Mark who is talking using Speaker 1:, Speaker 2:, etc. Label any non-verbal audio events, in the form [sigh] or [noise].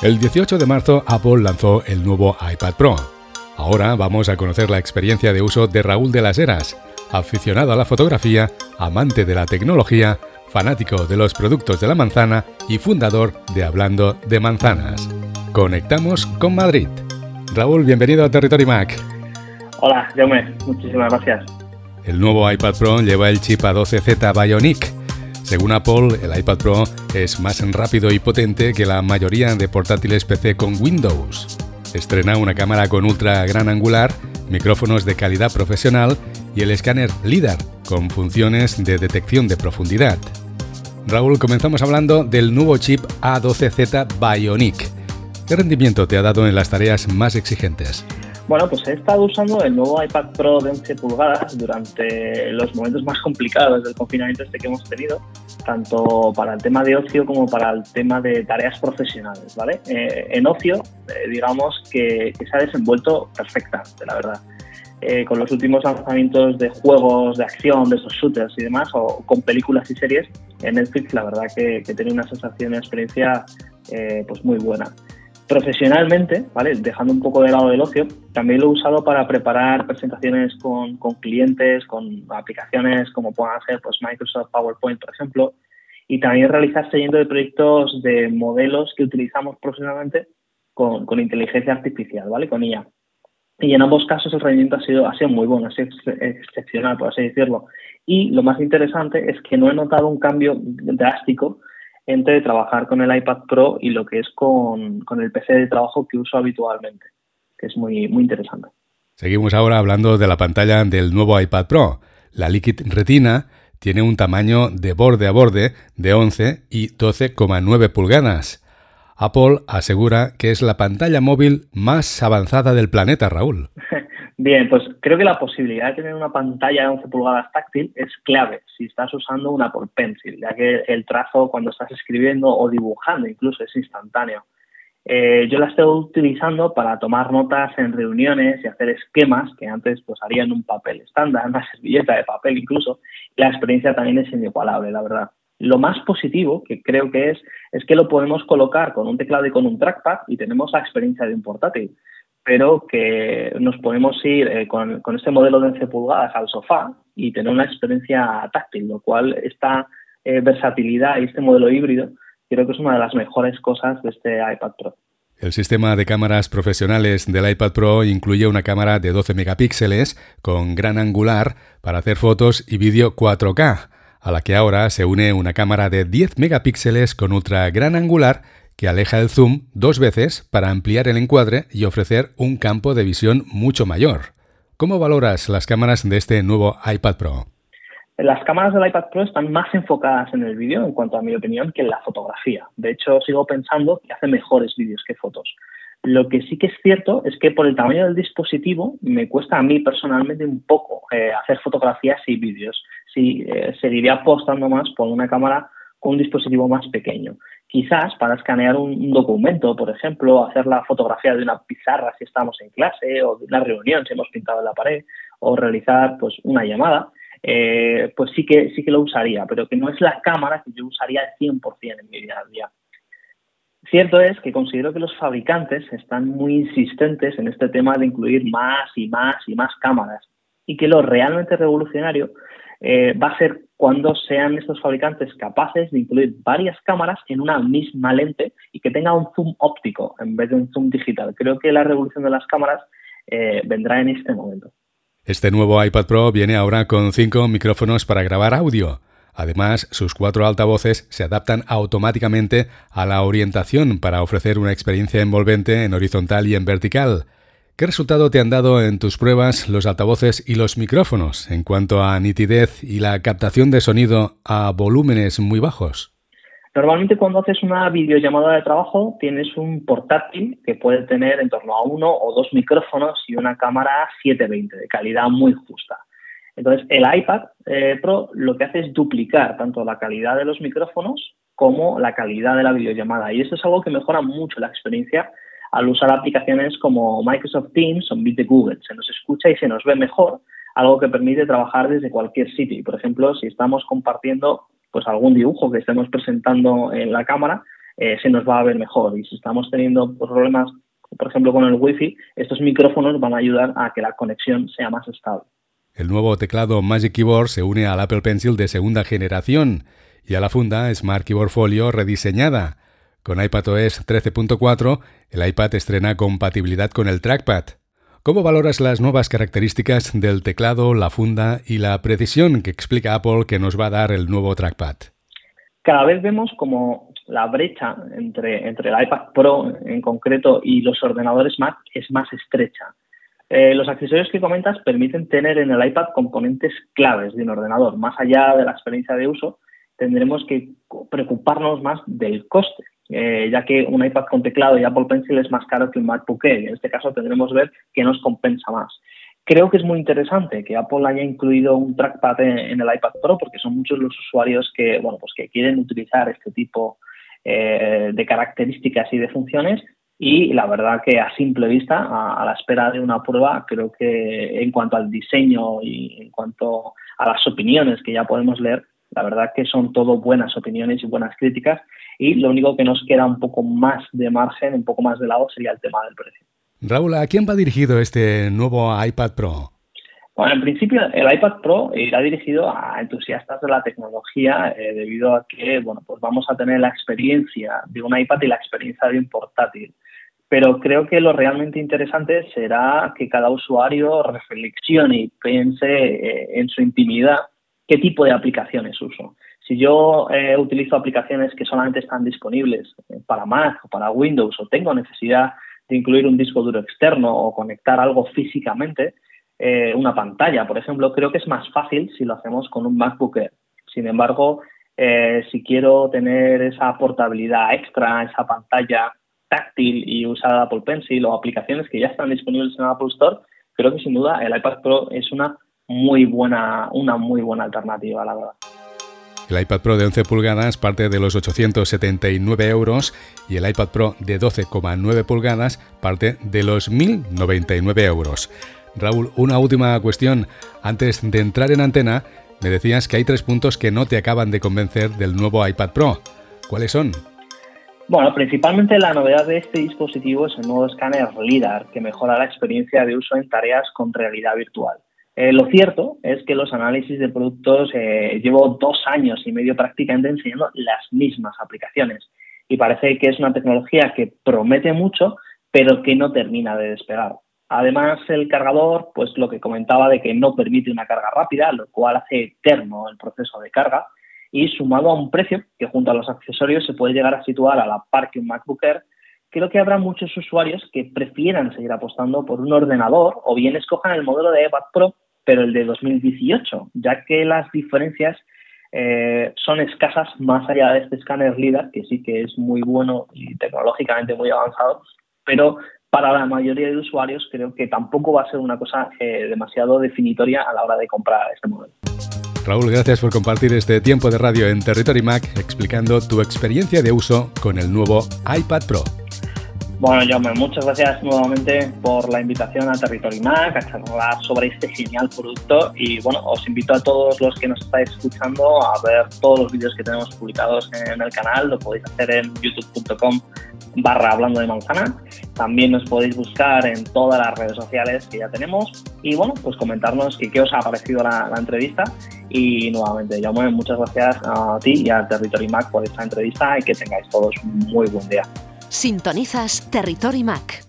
Speaker 1: El 18 de marzo Apple lanzó el nuevo iPad Pro. Ahora vamos a conocer la experiencia de uso de Raúl de las Heras, aficionado a la fotografía, amante de la tecnología, fanático de los productos de la manzana y fundador de Hablando de Manzanas. Conectamos con Madrid. Raúl, bienvenido a Territory Mac.
Speaker 2: Hola, Jaume, muchísimas gracias.
Speaker 1: El nuevo iPad Pro lleva el chip A12Z Bionic según Apple, el iPad Pro es más rápido y potente que la mayoría de portátiles PC con Windows. Estrena una cámara con ultra gran angular, micrófonos de calidad profesional y el escáner LIDAR con funciones de detección de profundidad. Raúl, comenzamos hablando del nuevo chip A12Z Bionic. ¿Qué rendimiento te ha dado en las tareas más exigentes?
Speaker 2: Bueno, pues he estado usando el nuevo iPad Pro de 11 pulgadas durante los momentos más complicados del confinamiento este que hemos tenido, tanto para el tema de ocio como para el tema de tareas profesionales, ¿vale? Eh, en ocio, eh, digamos que, se ha desenvuelto perfectamente, la verdad. Eh, con los últimos lanzamientos de juegos de acción, de esos shooters y demás, o con películas y series, en Netflix la verdad que, que tenido una sensación y experiencia pues muy buena. Profesionalmente, ¿vale? dejando un poco de lado el ocio, también lo he usado para preparar presentaciones con, clientes, con aplicaciones como puedan ser pues, Microsoft PowerPoint, por ejemplo, y también realizar seguimiento de proyectos de modelos que utilizamos profesionalmente con, inteligencia artificial, ¿vale? Con IA. Y en ambos casos el rendimiento ha sido, ha sido muy bueno, ha sido excepcional, por así decirlo. Y lo más interesante es que no he notado un cambio drástico entre trabajar con el iPad Pro y lo que es con, el PC de trabajo que uso habitualmente, que es muy, muy interesante.
Speaker 1: Seguimos ahora hablando de la pantalla del nuevo iPad Pro. La Liquid Retina tiene un tamaño de borde a borde de 11 y 12,9 pulgadas. Apple asegura que es la pantalla móvil más avanzada del planeta, Raúl. [laughs]
Speaker 2: Bien, pues creo que la posibilidad de tener una pantalla de 11 pulgadas táctil es clave si estás usando una Apple Pencil, ya que el trazo cuando estás escribiendo o dibujando incluso es instantáneo. Eh, yo la estoy utilizando para tomar notas en reuniones y hacer esquemas que antes pues haría en un papel estándar, una servilleta de papel incluso. La experiencia también es inigualable, la verdad. Lo más positivo que creo que es es que lo podemos colocar con un teclado y con un trackpad y tenemos la experiencia de un portátil pero que nos podemos ir eh, con, este modelo de 11 pulgadas al sofá y tener una experiencia táctil, lo cual esta eh, versatilidad y este modelo híbrido creo que es una de las mejores cosas de este iPad Pro.
Speaker 1: El sistema de cámaras profesionales del iPad Pro incluye una cámara de 12 megapíxeles con gran angular para hacer fotos y vídeo 4K, a la que ahora se une una cámara de 10 megapíxeles con ultra gran angular que aleja el zoom dos veces para ampliar el encuadre y ofrecer un campo de visión mucho mayor. ¿Cómo valoras las cámaras de este nuevo iPad Pro?
Speaker 2: Las cámaras del iPad Pro están más enfocadas en el vídeo, en cuanto a mi opinión, que en la fotografía. De hecho, sigo pensando que hace mejores vídeos que fotos. Lo que sí que es cierto es que por el tamaño del dispositivo me cuesta a mí personalmente un poco eh, hacer fotografías y vídeos. Sí, eh, seguiría apostando más por una cámara con un dispositivo más pequeño. Quizás para escanear un, documento, por ejemplo, hacer la fotografía de una pizarra si estamos en clase o de una reunión si hemos pintado en la pared o realizar pues una llamada, eh, pues sí que sí que lo usaría, pero que no es la cámara que yo usaría al 100% en mi día a día. Cierto es que considero que los fabricantes están muy insistentes en este tema de incluir más y más y más cámaras y que lo realmente revolucionario eh, va a ser cuando sean estos fabricantes capaces de incluir varias cámaras en una misma lente y que tenga un zoom óptico en vez de un zoom digital. Creo que la revolución de las cámaras eh, vendrá en este momento.
Speaker 1: Este nuevo iPad Pro viene ahora con cinco micrófonos para grabar audio. Además, sus cuatro altavoces se adaptan automáticamente a la orientación para ofrecer una experiencia envolvente en horizontal y en vertical. ¿Qué resultado te han dado en tus pruebas los altavoces y los micrófonos en cuanto a nitidez y la captación de sonido a volúmenes muy bajos?
Speaker 2: Normalmente cuando haces una videollamada de trabajo tienes un portátil que puede tener en torno a uno o dos micrófonos y una cámara 720 de calidad muy justa. Entonces el iPad eh, Pro lo que hace es duplicar tanto la calidad de los micrófonos como la calidad de la videollamada y esto es algo que mejora mucho la experiencia al usar aplicaciones como Microsoft Teams o Meet de Google. Se nos escucha y se nos ve mejor, algo que permite trabajar desde cualquier sitio. Por ejemplo, si estamos compartiendo pues algún dibujo que estemos presentando en la cámara, eh, se nos va a ver mejor. Y si estamos teniendo problemas, por ejemplo, con el Wi-Fi, estos micrófonos van a ayudar a que la conexión sea más estable.
Speaker 1: El nuevo teclado Magic Keyboard se une al Apple Pencil de segunda generación y a la funda Smart Keyboard Folio rediseñada. Con iPadOS 13.4, el iPad estrena compatibilidad con el trackpad. ¿Cómo valoras las nuevas características del teclado, la funda y la precisión que explica Apple que nos va a dar el nuevo trackpad?
Speaker 2: Cada vez vemos como la brecha entre, el iPad Pro en concreto y los ordenadores Mac es más estrecha. Eh, los accesorios que comentas permiten tener en el iPad componentes claves de un ordenador. Más allá de la experiencia de uso, tendremos que preocuparnos más del coste. Eh, ya que un iPad con teclado y Apple Pencil es más caro que un MacBook Air. En este caso tendremos que ver qué nos compensa más. Creo que es muy interesante que Apple haya incluido un trackpad en, el iPad Pro porque son muchos los usuarios que, bueno, pues que quieren utilizar este tipo eh, de características y de funciones y la verdad que a simple vista, a, la espera de una prueba, creo que en cuanto al diseño y en cuanto a las opiniones que ya podemos leer, la verdad que son todo buenas opiniones y buenas críticas y lo único que nos queda un poco más de margen, un poco más de lado sería el tema del precio.
Speaker 1: Raúl, ¿a quién va dirigido este nuevo iPad Pro?
Speaker 2: Bueno, en principio el iPad Pro irá dirigido a entusiastas de la tecnología eh, debido a que bueno, pues vamos a tener la experiencia de un iPad y la experiencia de un portátil. Pero creo que lo realmente interesante será que cada usuario reflexione y piense eh, en su intimidad qué tipo de aplicaciones uso. Si yo eh, utilizo aplicaciones que solamente están disponibles eh, para Mac o para Windows o tengo necesidad de incluir un disco duro externo o conectar algo físicamente, eh, una pantalla, por ejemplo, creo que es más fácil si lo hacemos con un MacBook Air. Sin embargo, si quiero tener esa portabilidad extra, esa pantalla táctil y usar Apple Pencil o aplicaciones que ya están disponibles en Apple Store, creo que sin duda el iPad Pro es una muy buena, una muy buena alternativa, la verdad.
Speaker 1: El iPad Pro de 11 pulgadas parte de los 879 euros y el iPad Pro de 12,9 pulgadas parte de los 1.099 euros. Raúl, una última cuestión. Antes de entrar en antena, me decías que hay tres puntos que no te acaban de convencer del nuevo iPad Pro. ¿Cuáles son?
Speaker 2: Bueno, principalmente la novedad de este dispositivo es el nuevo escáner LIDAR, que mejora la experiencia de uso en tareas con realidad virtual. Eh, lo cierto es que los análisis de productos eh, llevo dos años y medio prácticamente enseñando las mismas aplicaciones y parece que es una tecnología que promete mucho pero que no termina de despegar. Además, el cargador, pues lo que comentaba de que no permite una carga rápida, lo cual hace eterno el proceso de carga, y sumado a un precio que junto a los accesorios se puede llegar a situar a la par que un MacBook Air, creo que habrá muchos usuarios que prefieran seguir apostando por un ordenador o bien escojan el modelo de iPad Pro pero el de 2018, ya que las diferencias eh, son escasas más allá de este escáner LIDAR, que sí que es muy bueno y tecnológicamente muy avanzado, pero para la mayoría de usuarios creo que tampoco va a ser una cosa eh, demasiado definitoria a la hora de comprar este modelo.
Speaker 1: Raúl, gracias por compartir este tiempo de radio en Territory Mac explicando tu experiencia de uso con el nuevo iPad Pro.
Speaker 2: Bueno, Jaume, muchas gracias nuevamente por la invitación a Territory Mac, a charlar sobre este genial producto. Y bueno, os invito a todos los que nos estáis escuchando a ver todos los vídeos que tenemos publicados en el canal, lo podéis hacer en youtube.com barra hablando de manzana, también nos podéis buscar en todas las redes sociales que ya tenemos. Y bueno, pues comentarnos qué os ha parecido la, entrevista. Y nuevamente, Jaume, muchas gracias a ti y a Territory Mac por esta entrevista y que tengáis todos muy buen día.
Speaker 3: Sintonizas Territory Mac.